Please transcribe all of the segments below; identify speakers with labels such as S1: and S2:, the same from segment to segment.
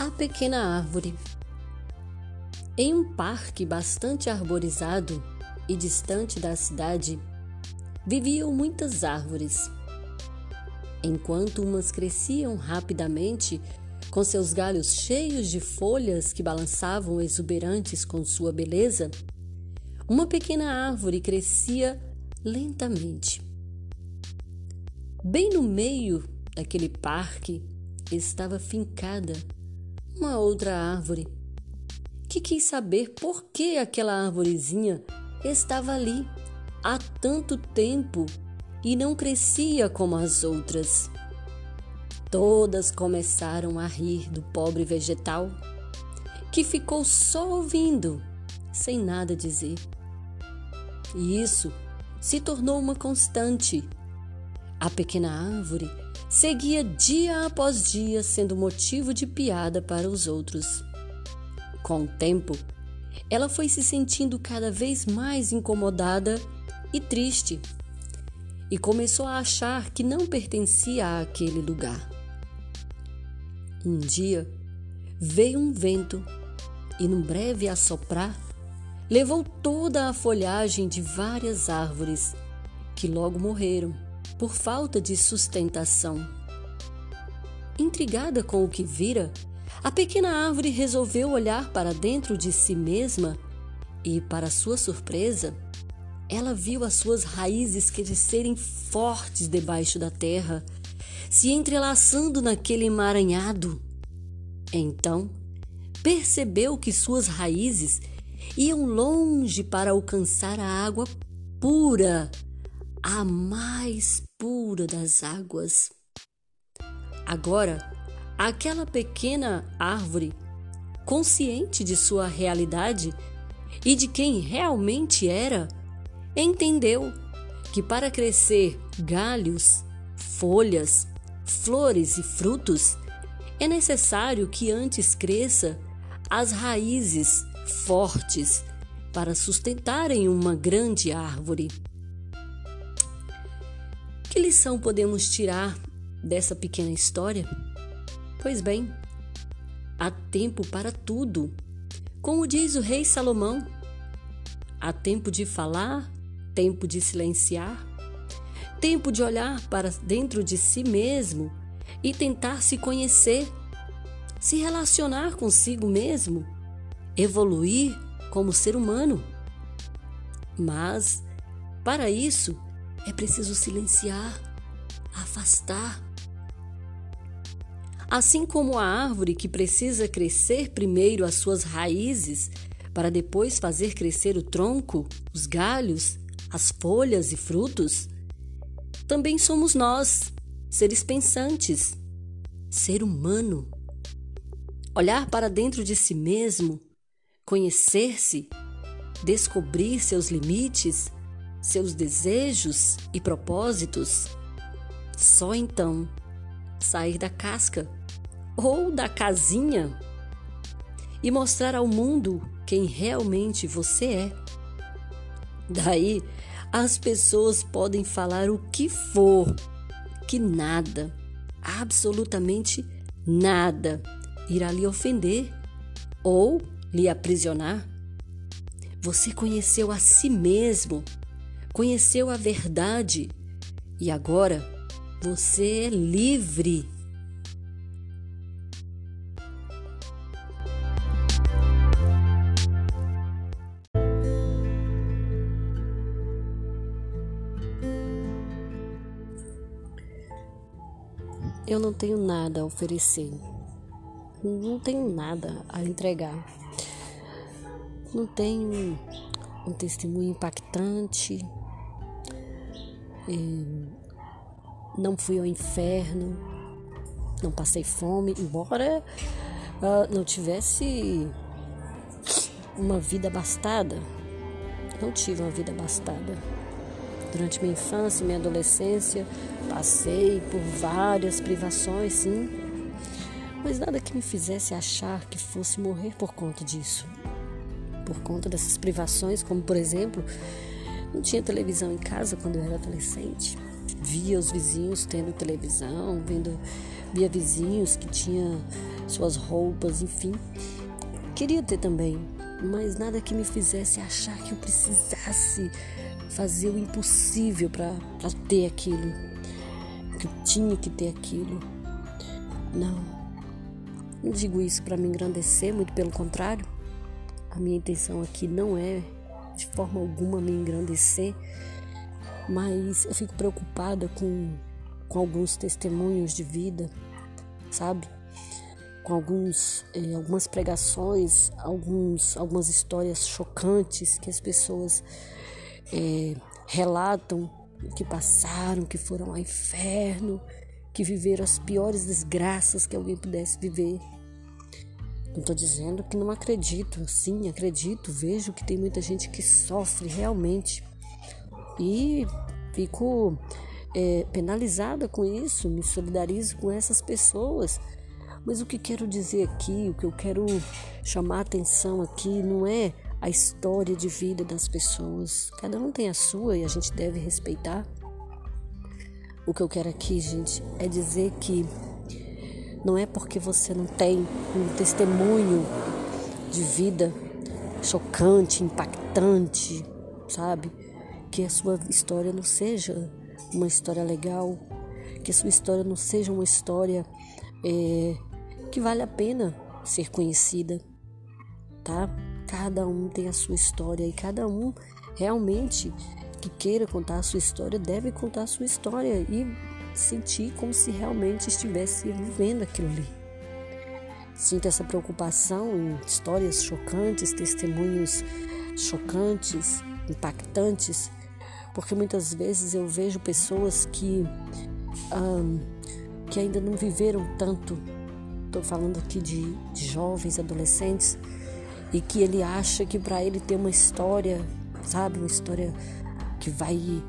S1: A pequena árvore. Em um parque bastante arborizado e distante da cidade, viviam muitas árvores. Enquanto umas cresciam rapidamente, com seus galhos cheios de folhas que balançavam exuberantes com sua beleza, uma pequena árvore crescia lentamente. Bem no meio daquele parque estava fincada uma outra árvore, que quis saber por que aquela árvorezinha estava ali há tanto tempo e não crescia como as outras. Todas começaram a rir do pobre vegetal, que ficou só ouvindo, sem nada dizer. E isso se tornou uma constante. A pequena árvore seguia dia após dia sendo motivo de piada para os outros. Com o tempo, ela foi se sentindo cada vez mais incomodada e triste e começou a achar que não pertencia àquele lugar. Um dia veio um vento e, num breve assoprar, levou toda a folhagem de várias árvores que logo morreram por falta de sustentação. Intrigada com o que vira, a pequena árvore resolveu olhar para dentro de si mesma e, para sua surpresa, ela viu as suas raízes crescerem fortes debaixo da terra, se entrelaçando naquele emaranhado. Então, percebeu que suas raízes iam longe para alcançar a água pura a mais pura das águas. Agora, aquela pequena árvore, consciente de sua realidade e de quem realmente era, entendeu que para crescer galhos, folhas, flores e frutos, é necessário que antes cresça as raízes fortes para sustentarem uma grande árvore. Que lição podemos tirar dessa pequena história? Pois bem, há tempo para tudo. Como diz o rei Salomão, há tempo de falar, tempo de silenciar, tempo de olhar para dentro de si mesmo e tentar se conhecer, se relacionar consigo mesmo, evoluir como ser humano. Mas, para isso, é preciso silenciar, afastar. Assim como a árvore que precisa crescer primeiro as suas raízes para depois fazer crescer o tronco, os galhos, as folhas e frutos, também somos nós, seres pensantes, ser humano. Olhar para dentro de si mesmo, conhecer-se, descobrir seus limites seus desejos e propósitos, só então sair da casca ou da casinha e mostrar ao mundo quem realmente você é. Daí as pessoas podem falar o que for, que nada, absolutamente nada, irá lhe ofender ou lhe aprisionar. Você conheceu a si mesmo conheceu a verdade e agora você é livre. Eu não tenho nada a oferecer. Não tenho nada a entregar. Não tenho um testemunho impactante, não fui ao inferno, não passei fome, embora uh, não tivesse uma vida abastada. Não tive uma vida abastada. Durante minha infância e minha adolescência, passei por várias privações, sim, mas nada que me fizesse achar que fosse morrer por conta disso. Por conta dessas privações, como por exemplo, não tinha televisão em casa quando eu era adolescente. Via os vizinhos tendo televisão, vendo, via vizinhos que tinham suas roupas, enfim. Queria ter também, mas nada que me fizesse achar que eu precisasse fazer o impossível para ter aquilo, que eu tinha que ter aquilo. Não, não digo isso para me engrandecer, muito pelo contrário. A minha intenção aqui não é de forma alguma me engrandecer, mas eu fico preocupada com, com alguns testemunhos de vida, sabe? Com alguns, eh, algumas pregações, alguns, algumas histórias chocantes que as pessoas eh, relatam que passaram, que foram ao inferno, que viveram as piores desgraças que alguém pudesse viver. Não estou dizendo que não acredito, sim, acredito, vejo que tem muita gente que sofre realmente e fico é, penalizada com isso, me solidarizo com essas pessoas. Mas o que quero dizer aqui, o que eu quero chamar atenção aqui, não é a história de vida das pessoas. Cada um tem a sua e a gente deve respeitar. O que eu quero aqui, gente, é dizer que não é porque você não tem um testemunho de vida chocante, impactante, sabe? Que a sua história não seja uma história legal, que a sua história não seja uma história é, que vale a pena ser conhecida, tá? Cada um tem a sua história e cada um realmente que queira contar a sua história deve contar a sua história e sentir como se realmente estivesse vivendo aquilo ali. Sinto essa preocupação em histórias chocantes, testemunhos chocantes, impactantes, porque muitas vezes eu vejo pessoas que, que ainda não viveram tanto. Estou falando aqui de, de jovens, adolescentes, e que ele acha que para ele ter uma história, sabe, uma história que vai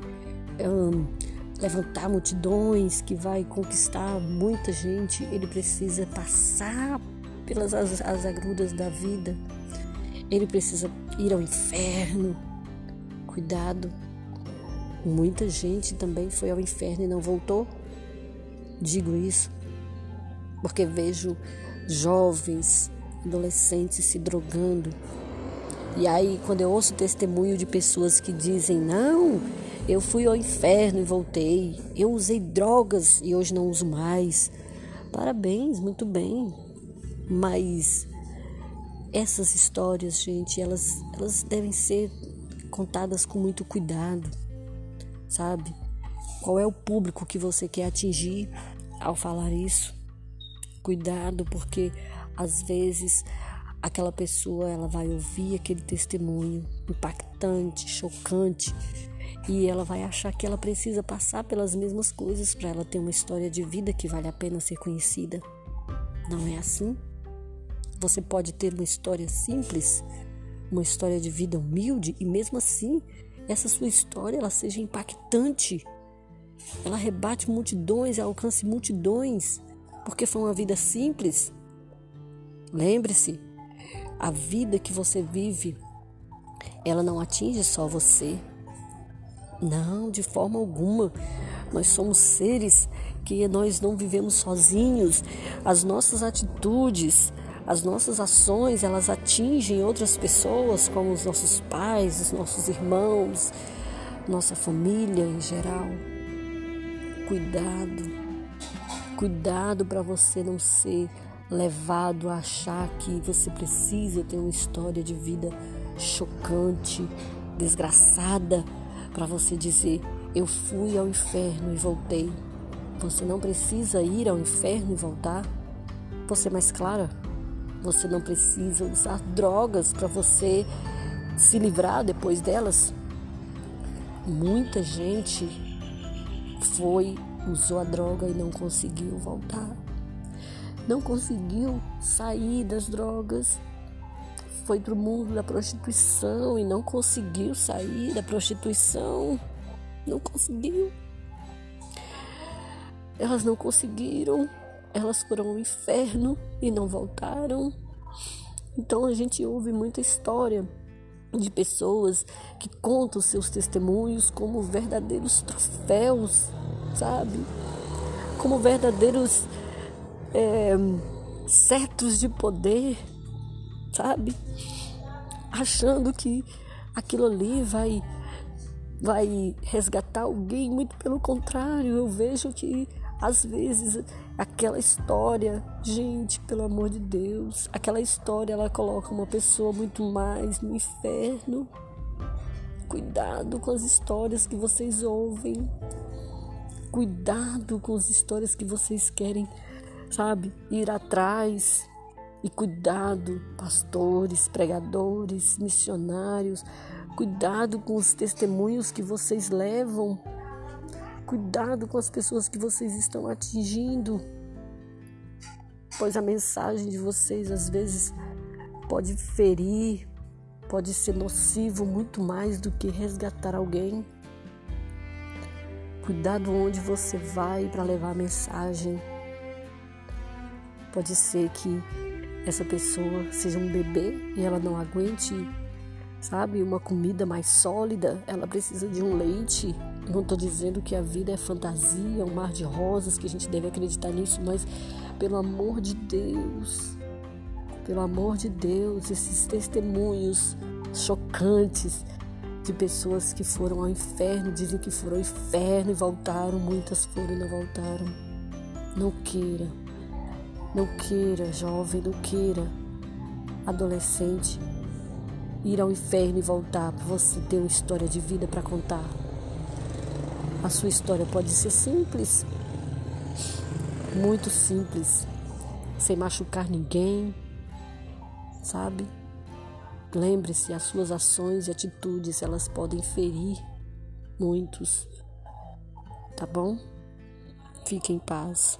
S1: levantar multidões, que vai conquistar muita gente, ele precisa passar pelas as, as agruras da vida. Ele precisa ir ao inferno. Cuidado. Muita gente também foi ao inferno e não voltou. Digo isso porque vejo jovens, adolescentes se drogando. E aí, quando eu ouço testemunho de pessoas que dizem: Não, eu fui ao inferno e voltei. Eu usei drogas e hoje não uso mais. Parabéns, muito bem. Mas essas histórias, gente, elas, elas devem ser contadas com muito cuidado, sabe? Qual é o público que você quer atingir ao falar isso? Cuidado, porque às vezes aquela pessoa ela vai ouvir aquele testemunho impactante, chocante e ela vai achar que ela precisa passar pelas mesmas coisas para ela ter uma história de vida que vale a pena ser conhecida. Não é assim? Você pode ter uma história simples, uma história de vida humilde e mesmo assim essa sua história ela seja impactante. Ela rebate multidões, alcance multidões, porque foi uma vida simples. Lembre-se, a vida que você vive, ela não atinge só você, não, de forma alguma. Nós somos seres que nós não vivemos sozinhos. As nossas atitudes, as nossas ações, elas atingem outras pessoas, como os nossos pais, os nossos irmãos, nossa família em geral. Cuidado. Cuidado para você não ser levado a achar que você precisa ter uma história de vida chocante, desgraçada para você dizer: Eu fui ao inferno e voltei. Você não precisa ir ao inferno e voltar. Você mais clara? Você não precisa usar drogas para você se livrar depois delas. Muita gente foi, usou a droga e não conseguiu voltar. Não conseguiu sair das drogas foi para o mundo da prostituição e não conseguiu sair da prostituição. Não conseguiu. Elas não conseguiram. Elas foram ao inferno e não voltaram. Então a gente ouve muita história de pessoas que contam seus testemunhos como verdadeiros troféus, sabe? Como verdadeiros é, cetros de poder, sabe? Achando que aquilo ali vai vai resgatar alguém, muito pelo contrário, eu vejo que às vezes aquela história, gente, pelo amor de Deus, aquela história ela coloca uma pessoa muito mais no inferno. Cuidado com as histórias que vocês ouvem. Cuidado com as histórias que vocês querem, sabe, ir atrás. E cuidado, pastores, pregadores, missionários, cuidado com os testemunhos que vocês levam. Cuidado com as pessoas que vocês estão atingindo. Pois a mensagem de vocês às vezes pode ferir, pode ser nocivo muito mais do que resgatar alguém. Cuidado onde você vai para levar a mensagem. Pode ser que essa pessoa seja um bebê e ela não aguente, sabe, uma comida mais sólida, ela precisa de um leite. Não estou dizendo que a vida é fantasia, um mar de rosas, que a gente deve acreditar nisso, mas pelo amor de Deus, pelo amor de Deus, esses testemunhos chocantes de pessoas que foram ao inferno, dizem que foram ao inferno e voltaram, muitas foram e não voltaram. Não queira, não queira, jovem, não queira, adolescente, ir ao inferno e voltar você ter uma história de vida para contar. A sua história pode ser simples, muito simples, sem machucar ninguém, sabe? Lembre-se, as suas ações e atitudes, elas podem ferir muitos. Tá bom? Fique em paz.